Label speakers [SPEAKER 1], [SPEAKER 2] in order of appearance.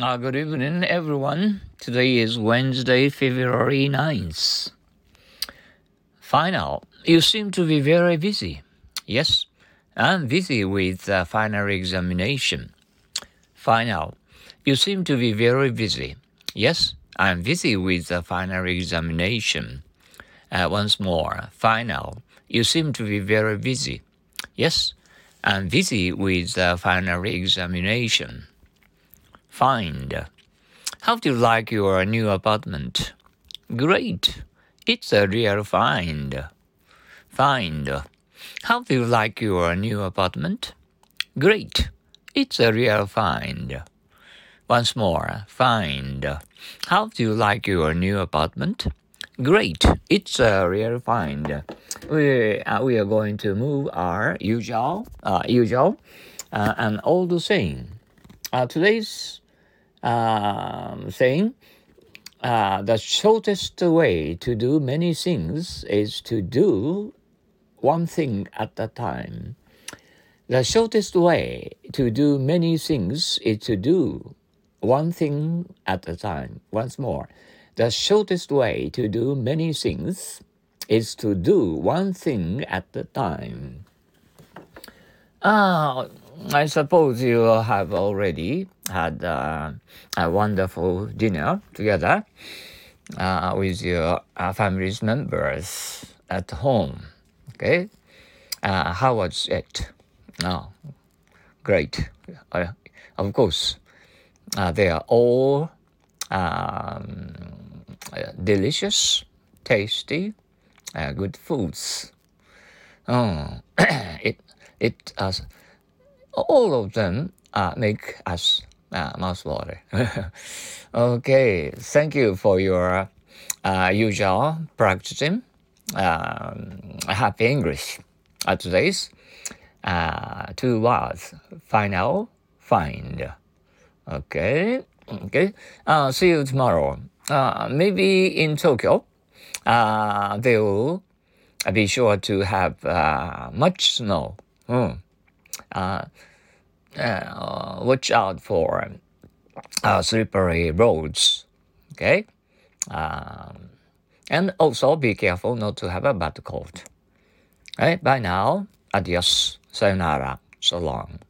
[SPEAKER 1] Uh, good evening, everyone. Today is Wednesday, February 9th. Final. You seem to be very busy. Yes, I'm busy with the final examination. Final. You seem to be very busy. Yes, I'm busy with the final examination. Uh, once more. Final. You seem to be very busy. Yes, I'm busy with the final examination. Find. How do you like your new apartment? Great. It's a real find. Find. How do you like your new apartment? Great. It's a real find. Once more. Find. How do you like your new apartment? Great. It's a real find. We, uh, we are going to move our usual, uh, usual, uh, and old saying. Uh, today's um, saying uh, the shortest way to do many things is to do one thing at a time. The shortest way to do many things is to do one thing at a time. Once more, the shortest way to do many things is to do one thing at a time. Ah, I suppose you have already had uh, a wonderful dinner together uh, with your uh, family's members at home. Okay, uh, how was it? Oh, great. Uh, of course, uh, they are all um, delicious, tasty, good foods. Oh, it it has all of them uh, make us uh, water. okay, thank you for your uh, usual practicing um, happy English. Uh, today's uh, two words: final, find. Okay, okay. Uh, see you tomorrow. Uh, maybe in Tokyo, uh, they will be sure to have uh, much snow. Mm. Uh, uh, watch out for uh, slippery roads. Okay, um, and also be careful not to have a bad cold. Right, bye now. Adios. Sayonara. So long.